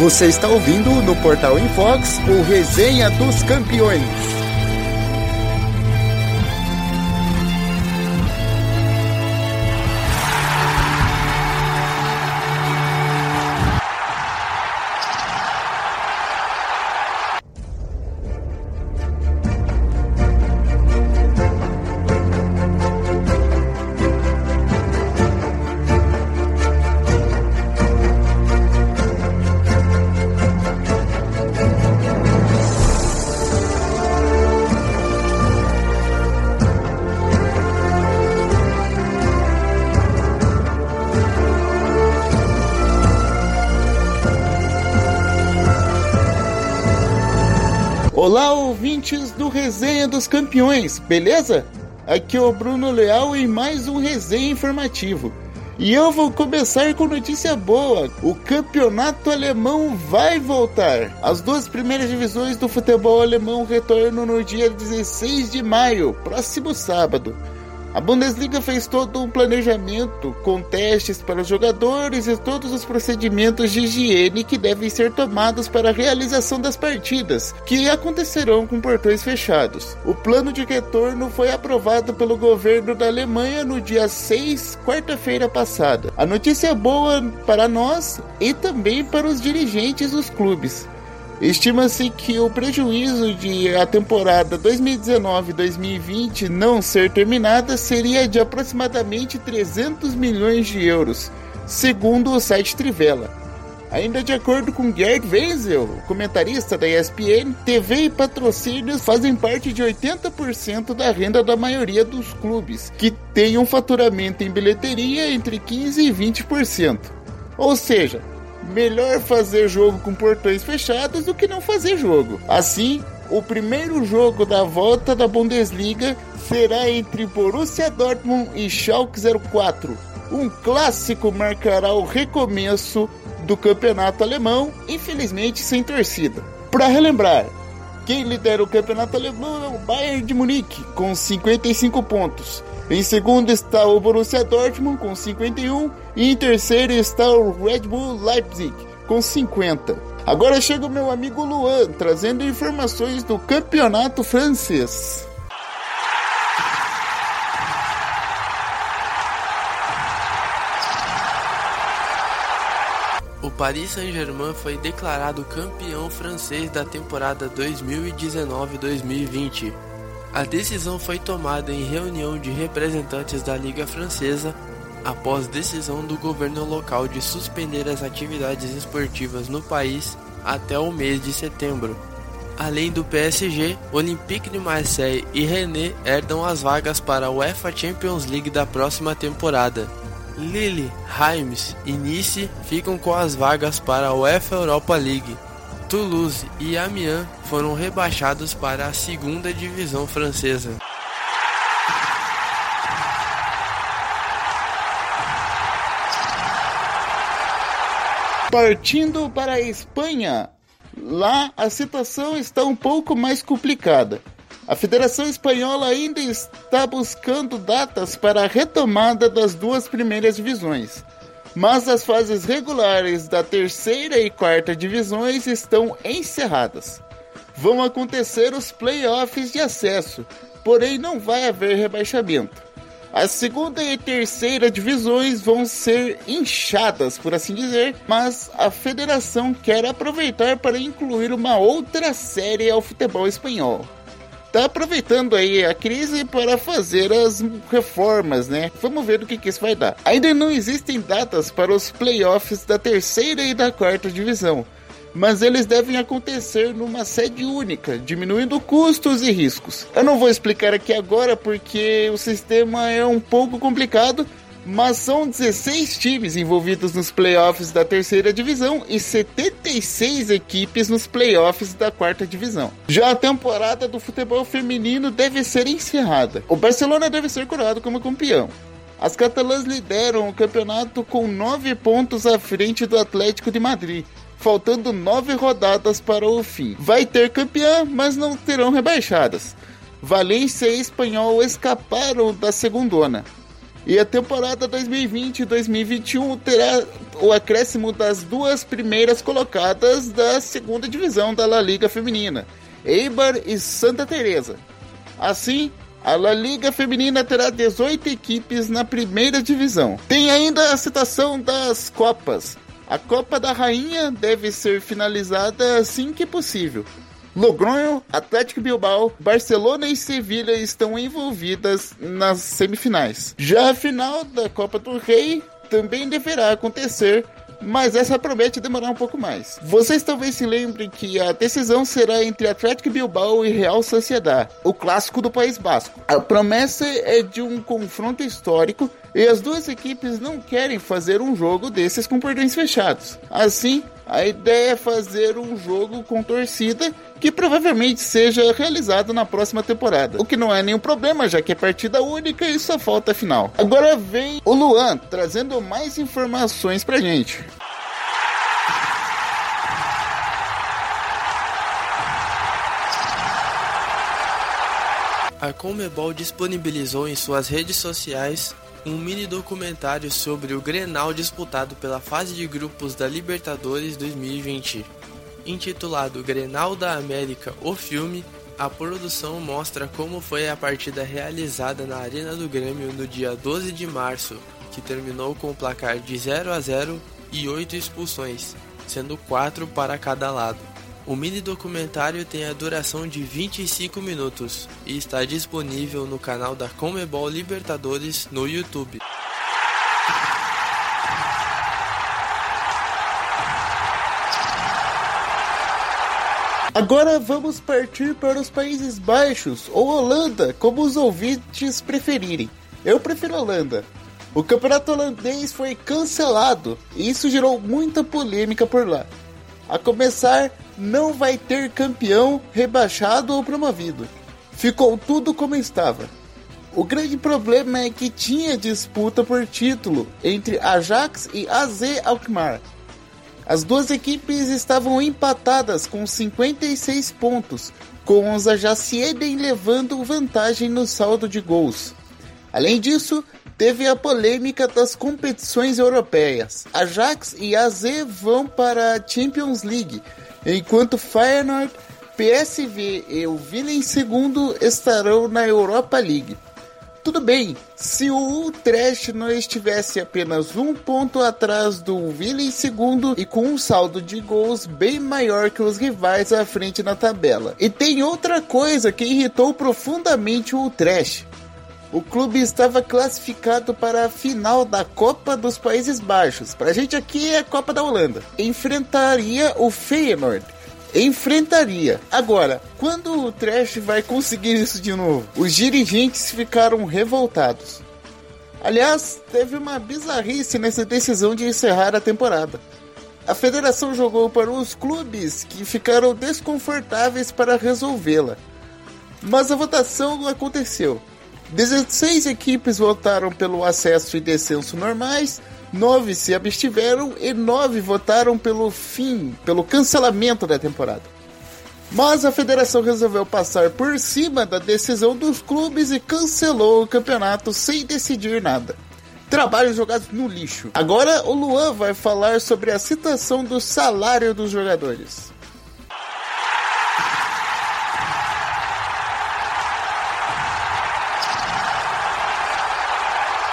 Você está ouvindo no Portal Infox o Resenha dos Campeões. Olá, ouvintes do Resenha dos Campeões, beleza? Aqui é o Bruno Leal em mais um resenha informativo. E eu vou começar com notícia boa: o campeonato alemão vai voltar. As duas primeiras divisões do futebol alemão retornam no dia 16 de maio, próximo sábado. A Bundesliga fez todo um planejamento com testes para os jogadores e todos os procedimentos de higiene que devem ser tomados para a realização das partidas, que acontecerão com portões fechados. O plano de retorno foi aprovado pelo governo da Alemanha no dia 6, quarta-feira passada. A notícia é boa para nós e também para os dirigentes dos clubes. Estima-se que o prejuízo de a temporada 2019-2020 não ser terminada seria de aproximadamente 300 milhões de euros, segundo o site Trivela. Ainda de acordo com Gerd Wenzel, comentarista da ESPN, TV e patrocínios fazem parte de 80% da renda da maioria dos clubes, que têm um faturamento em bilheteria entre 15% e 20%. Ou seja, melhor fazer jogo com portões fechados do que não fazer jogo. Assim, o primeiro jogo da volta da Bundesliga será entre Borussia Dortmund e Schalke 04. Um clássico marcará o recomeço do campeonato alemão, infelizmente sem torcida. Para relembrar, quem lidera o campeonato alemão é o Bayern de Munique, com 55 pontos. Em segundo está o Borussia Dortmund, com 51. E em terceiro está o Red Bull Leipzig, com 50. Agora chega o meu amigo Luan, trazendo informações do campeonato francês. O Paris Saint-Germain foi declarado campeão francês da temporada 2019-2020. A decisão foi tomada em reunião de representantes da Liga Francesa após decisão do governo local de suspender as atividades esportivas no país até o mês de setembro. Além do PSG, Olympique de Marseille e Rennes herdam as vagas para a UEFA Champions League da próxima temporada. Lille, Reims e Nice ficam com as vagas para a UEFA Europa League. Toulouse e Amiens foram rebaixados para a segunda divisão francesa. Partindo para a Espanha, lá a situação está um pouco mais complicada. A Federação Espanhola ainda está buscando datas para a retomada das duas primeiras divisões, mas as fases regulares da terceira e quarta divisões estão encerradas. Vão acontecer os playoffs de acesso, porém não vai haver rebaixamento. A segunda e terceira divisões vão ser inchadas, por assim dizer, mas a federação quer aproveitar para incluir uma outra série ao futebol espanhol tá aproveitando aí a crise para fazer as reformas, né? Vamos ver o que, que isso vai dar. Ainda não existem datas para os playoffs da terceira e da quarta divisão, mas eles devem acontecer numa sede única, diminuindo custos e riscos. Eu não vou explicar aqui agora porque o sistema é um pouco complicado mas são 16 times envolvidos nos playoffs da terceira divisão e 76 equipes nos playoffs da quarta divisão. Já a temporada do futebol feminino deve ser encerrada. O Barcelona deve ser coroado como campeão. As catalãs lideram o campeonato com 9 pontos à frente do Atlético de Madrid, faltando 9 rodadas para o fim. Vai ter campeã, mas não terão rebaixadas. Valência e Espanhol escaparam da segundona. E a temporada 2020-2021 terá o acréscimo das duas primeiras colocadas da segunda divisão da La Liga Feminina, Eibar e Santa Teresa. Assim, a La Liga Feminina terá 18 equipes na primeira divisão. Tem ainda a citação das Copas. A Copa da Rainha deve ser finalizada assim que possível. Logroño, Atlético Bilbao, Barcelona e Sevilha estão envolvidas nas semifinais. Já a final da Copa do Rei também deverá acontecer mas essa promete demorar um pouco mais. Vocês talvez se lembrem que a decisão será entre Atlético Bilbao e Real Sociedad, o clássico do País Basco. A promessa é de um confronto histórico e as duas equipes não querem fazer um jogo desses com portões fechados. Assim, a ideia é fazer um jogo com torcida que provavelmente seja realizado na próxima temporada. O que não é nenhum problema, já que é partida única e só falta a final. Agora vem o Luan trazendo mais informações pra gente. A Comebol disponibilizou em suas redes sociais um mini documentário sobre o Grenal disputado pela fase de grupos da Libertadores 2020. Intitulado Grenal da América, o filme, a produção mostra como foi a partida realizada na Arena do Grêmio no dia 12 de março, que terminou com o placar de 0 a 0 e 8 expulsões, sendo 4 para cada lado. O mini documentário tem a duração de 25 minutos e está disponível no canal da Comebol Libertadores no YouTube. Agora vamos partir para os Países Baixos ou Holanda, como os ouvintes preferirem. Eu prefiro Holanda. O campeonato holandês foi cancelado e isso gerou muita polêmica por lá. A começar, não vai ter campeão, rebaixado ou promovido. Ficou tudo como estava. O grande problema é que tinha disputa por título entre Ajax e AZ Alkmaar. As duas equipes estavam empatadas com 56 pontos, com os Ajaxieden levando vantagem no saldo de gols. Além disso, teve a polêmica das competições europeias. Ajax e AZ vão para a Champions League, enquanto Feyenoord, PSV e o Vila em segundo estarão na Europa League. Tudo bem, se o Utrecht não estivesse apenas um ponto atrás do Vila em segundo e com um saldo de gols bem maior que os rivais à frente na tabela. E tem outra coisa que irritou profundamente o Utrecht. O clube estava classificado para a final da Copa dos Países Baixos. Pra gente aqui é a Copa da Holanda. Enfrentaria o Feyenoord enfrentaria. Agora, quando o Trash vai conseguir isso de novo? Os dirigentes ficaram revoltados. Aliás, teve uma bizarrice nessa decisão de encerrar a temporada. A federação jogou para os clubes que ficaram desconfortáveis para resolvê-la. Mas a votação aconteceu. 16 equipes votaram pelo acesso e descenso normais, nove se abstiveram e nove votaram pelo fim, pelo cancelamento da temporada. Mas a federação resolveu passar por cima da decisão dos clubes e cancelou o campeonato sem decidir nada. Trabalhos jogados no lixo. Agora o Luan vai falar sobre a situação do salário dos jogadores.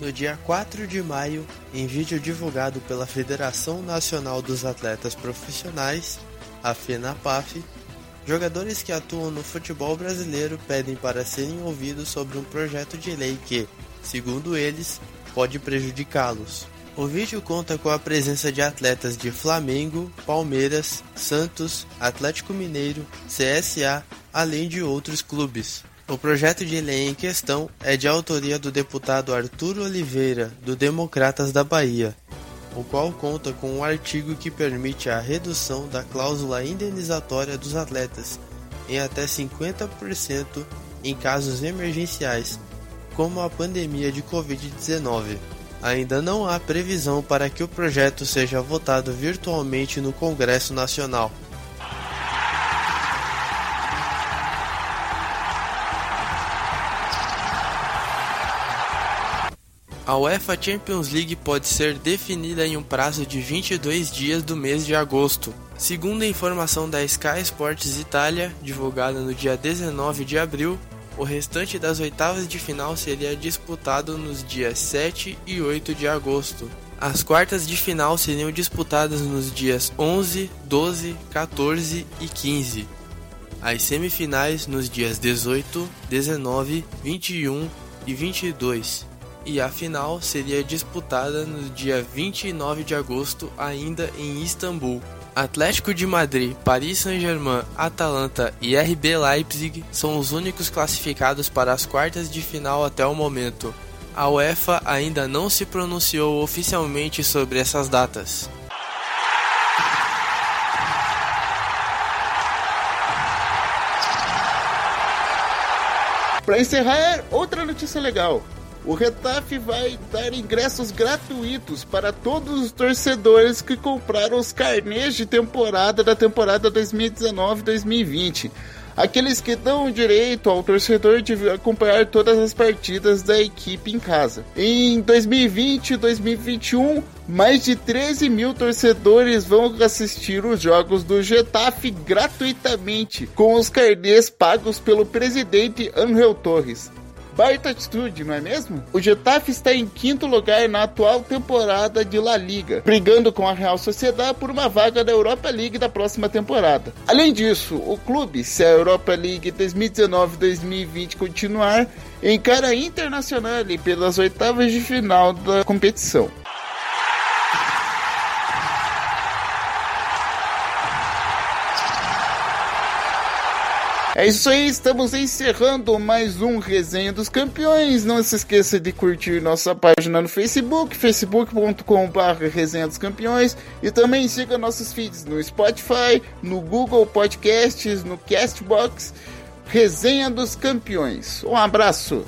No dia 4 de maio, em vídeo divulgado pela Federação Nacional dos Atletas Profissionais, a FENAPAF, jogadores que atuam no futebol brasileiro pedem para serem ouvidos sobre um projeto de lei que, segundo eles, pode prejudicá-los. O vídeo conta com a presença de atletas de Flamengo, Palmeiras, Santos, Atlético Mineiro, CSA, além de outros clubes. O projeto de lei em questão é de autoria do deputado Arthur Oliveira, do Democratas da Bahia, o qual conta com um artigo que permite a redução da cláusula indenizatória dos atletas em até 50% em casos emergenciais, como a pandemia de Covid-19. Ainda não há previsão para que o projeto seja votado virtualmente no Congresso Nacional. A UEFA Champions League pode ser definida em um prazo de 22 dias do mês de agosto. Segundo a informação da Sky Sports Itália, divulgada no dia 19 de abril, o restante das oitavas de final seria disputado nos dias 7 e 8 de agosto. As quartas de final seriam disputadas nos dias 11, 12, 14 e 15. As semifinais nos dias 18, 19, 21 e 22. E a final seria disputada no dia 29 de agosto, ainda em Istambul. Atlético de Madrid, Paris Saint-Germain, Atalanta e RB Leipzig são os únicos classificados para as quartas de final até o momento. A UEFA ainda não se pronunciou oficialmente sobre essas datas. Para encerrar, outra notícia legal. O Retafe vai dar ingressos gratuitos para todos os torcedores que compraram os carnês de temporada da temporada 2019-2020. Aqueles que dão direito ao torcedor de acompanhar todas as partidas da equipe em casa. Em 2020 e 2021, mais de 13 mil torcedores vão assistir os jogos do Getafe gratuitamente, com os carnês pagos pelo presidente Angel Torres. Baita atitude, não é mesmo? O Getafe está em quinto lugar na atual temporada de La Liga, brigando com a Real Sociedade por uma vaga da Europa League da próxima temporada. Além disso, o clube, se a Europa League 2019-2020 continuar, encara a Internacional pelas oitavas de final da competição. É isso aí, estamos encerrando mais um Resenha dos Campeões. Não se esqueça de curtir nossa página no Facebook, facebook.com.br Resenha dos Campeões. E também siga nossos feeds no Spotify, no Google Podcasts, no Castbox. Resenha dos Campeões. Um abraço!